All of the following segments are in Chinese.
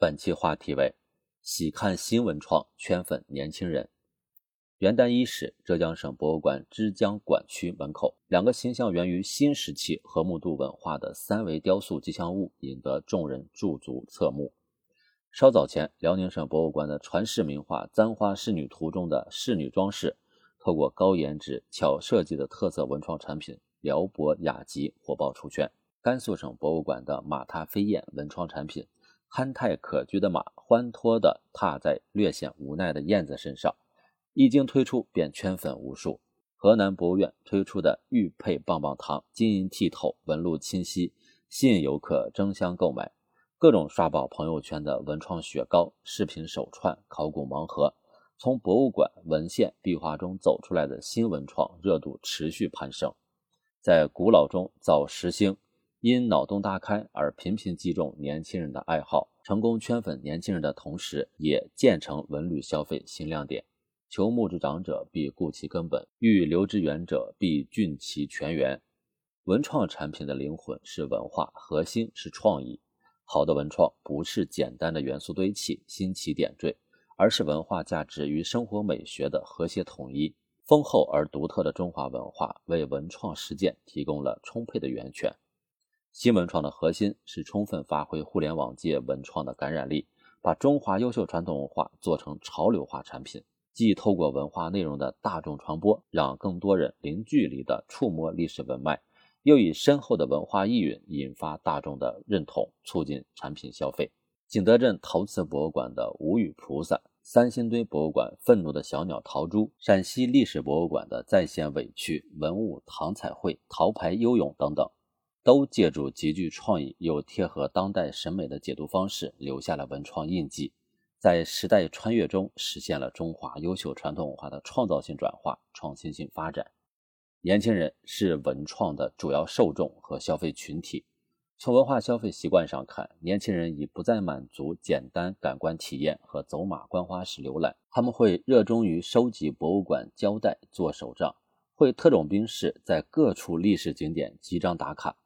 本期话题为“喜看新文创，圈粉年轻人”。元旦伊始，浙江省博物馆之江馆区门口，两个形象源于新石器和木度文化的三维雕塑吉祥物，引得众人驻足侧目。稍早前，辽宁省博物馆的传世名画《簪花仕女图》中的仕女装饰，透过高颜值、巧设计的特色文创产品辽博雅集火爆出圈。甘肃省博物馆的马踏飞燕文创产品，憨态可掬的马欢脱地踏在略显无奈的燕子身上。一经推出便圈粉无数。河南博物院推出的玉佩棒棒糖，晶莹剔透，纹路清晰，吸引游客争相购买。各种刷爆朋友圈的文创雪糕、饰品手串、考古盲盒，从博物馆文献壁画中走出来的新文创热度持续攀升。在古老中造时兴，因脑洞大开而频频击中年轻人的爱好，成功圈粉年轻人的同时，也建成文旅消费新亮点。求木之长者，必固其根本；欲留之远者，必浚其泉源。文创产品的灵魂是文化，核心是创意。好的文创不是简单的元素堆砌、新奇点缀，而是文化价值与生活美学的和谐统一。丰厚而独特的中华文化为文创实践提供了充沛的源泉。新文创的核心是充分发挥互联网界文创的感染力，把中华优秀传统文化做成潮流化产品。既透过文化内容的大众传播，让更多人零距离地触摸历史文脉，又以深厚的文化意蕴引发大众的认同，促进产品消费。景德镇陶瓷博物馆的无语菩萨，三星堆博物馆愤怒的小鸟陶珠，陕西历史博物馆的再现委屈文物唐彩绘陶牌幽咏等等，都借助极具创意又贴合当代审美的解读方式，留下了文创印记。在时代穿越中，实现了中华优秀传统文化的创造性转化、创新性发展。年轻人是文创的主要受众和消费群体。从文化消费习惯上看，年轻人已不再满足简单感官体验和走马观花式浏览，他们会热衷于收集博物馆胶带做手账，会特种兵式在各处历史景点集章打卡。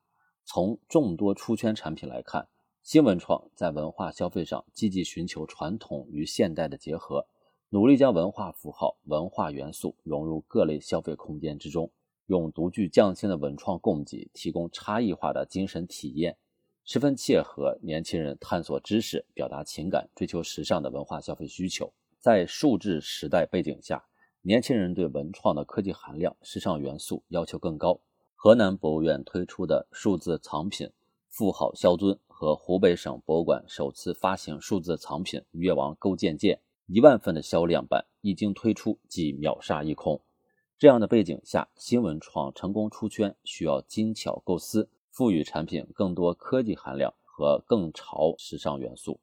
从众多出圈产品来看，新文创在文化消费上积极寻求传统与现代的结合，努力将文化符号、文化元素融入各类消费空间之中，用独具匠心的文创供给提供差异化的精神体验，十分切合年轻人探索知识、表达情感、追求时尚的文化消费需求。在数字时代背景下，年轻人对文创的科技含量、时尚元素要求更高。河南博物院推出的数字藏品“富豪肖尊”。和湖北省博物馆首次发行数字藏品《越王勾践剑》一万份的销量版，一经推出即秒杀一空。这样的背景下，新文创成功出圈，需要精巧构思，赋予产品更多科技含量和更潮时尚元素。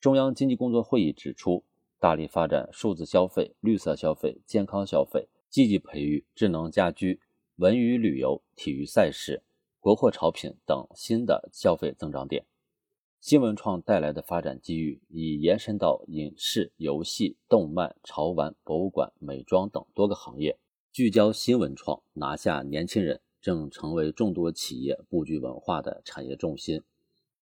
中央经济工作会议指出，大力发展数字消费、绿色消费、健康消费，积极培育智能家居、文娱旅游、体育赛事。国货潮品等新的消费增长点，新文创带来的发展机遇已延伸到影视、游戏、动漫、潮玩、博物馆、美妆等多个行业。聚焦新文创，拿下年轻人，正成为众多企业布局文化的产业重心。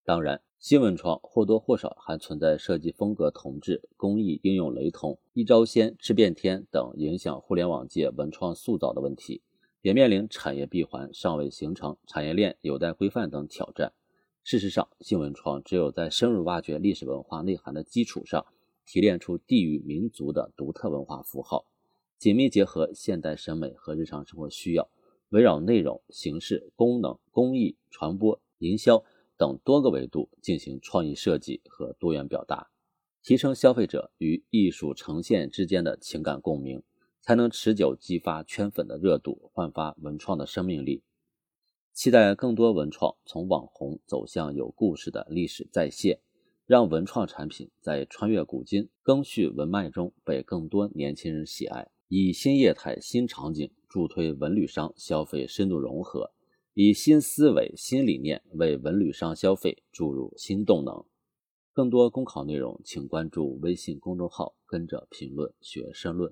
当然，新文创或多或少还存在设计风格同质、工艺应用雷同、一招鲜吃遍天等影响互联网界文创塑造的问题。也面临产业闭环尚未形成、产业链有待规范等挑战。事实上，新文创只有在深入挖掘历史文化内涵的基础上，提炼出地域民族的独特文化符号，紧密结合现代审美和日常生活需要，围绕内容、形式、功能、工艺、传播、营销等多个维度进行创意设计和多元表达，提升消费者与艺术呈现之间的情感共鸣。才能持久激发圈粉的热度，焕发文创的生命力。期待更多文创从网红走向有故事的历史再现，让文创产品在穿越古今、更续文脉中被更多年轻人喜爱。以新业态、新场景助推文旅商消费深度融合，以新思维、新理念为文旅商消费注入新动能。更多公考内容，请关注微信公众号“跟着评论学申论”。